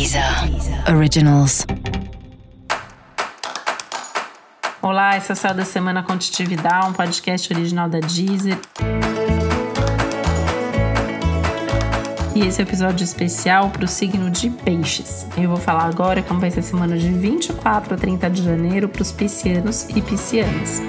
Deezer Originals. Olá, esse é o Céu da Semana Contitividade, um podcast original da Deezer. E esse é episódio especial para o signo de Peixes. Eu vou falar agora como vai ser a semana de 24 a 30 de janeiro para os piscianos e piscianas.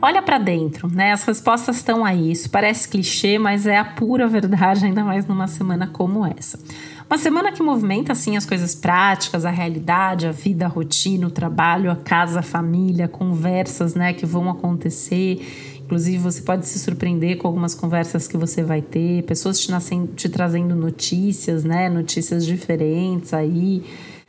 Olha para dentro, né? As respostas estão aí. Isso parece clichê, mas é a pura verdade, ainda mais numa semana como essa. Uma semana que movimenta assim as coisas práticas, a realidade, a vida, a rotina, o trabalho, a casa, a família, conversas, né, que vão acontecer. Inclusive, você pode se surpreender com algumas conversas que você vai ter, pessoas te, nascendo, te trazendo notícias, né? Notícias diferentes aí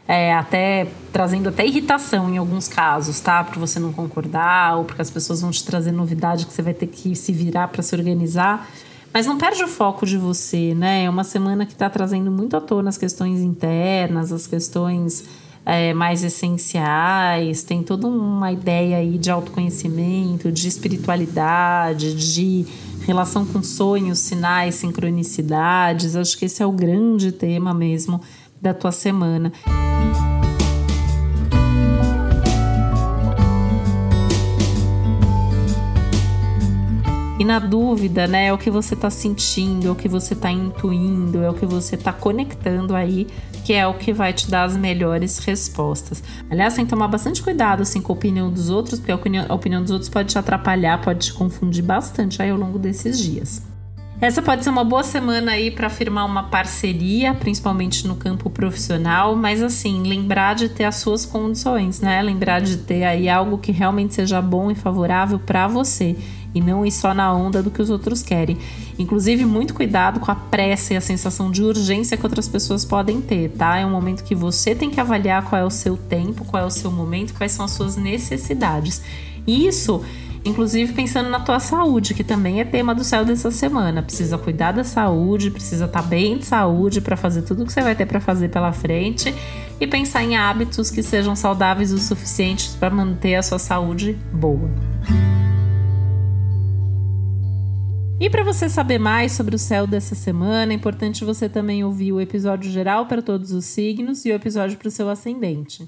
é, até trazendo até irritação em alguns casos, tá? Para você não concordar ou porque as pessoas vão te trazer novidade que você vai ter que se virar para se organizar. Mas não perde o foco de você, né? É uma semana que está trazendo muito à tona as questões internas, as questões é, mais essenciais, tem toda uma ideia aí de autoconhecimento, de espiritualidade, de relação com sonhos, sinais, sincronicidades. Acho que esse é o grande tema mesmo da tua semana. E na dúvida, né, é o que você está sentindo, é o que você está intuindo, é o que você está conectando aí, que é o que vai te dar as melhores respostas. Aliás, tem que tomar bastante cuidado assim com a opinião dos outros, porque a opinião, a opinião dos outros pode te atrapalhar, pode te confundir bastante aí ao longo desses dias. Essa pode ser uma boa semana aí para firmar uma parceria, principalmente no campo profissional, mas assim, lembrar de ter as suas condições, né? Lembrar de ter aí algo que realmente seja bom e favorável para você e não ir só na onda do que os outros querem. Inclusive, muito cuidado com a pressa e a sensação de urgência que outras pessoas podem ter, tá? É um momento que você tem que avaliar qual é o seu tempo, qual é o seu momento, quais são as suas necessidades. Isso inclusive pensando na tua saúde, que também é tema do céu dessa semana. Precisa cuidar da saúde, precisa estar tá bem de saúde para fazer tudo que você vai ter para fazer pela frente e pensar em hábitos que sejam saudáveis o suficiente para manter a sua saúde boa. E para você saber mais sobre o céu dessa semana, é importante você também ouvir o episódio geral para todos os signos e o episódio para o seu ascendente.